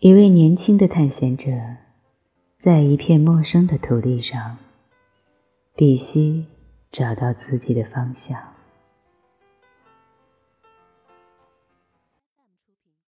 一位年轻的探险者在一片陌生的土地上必须找到自己的方向。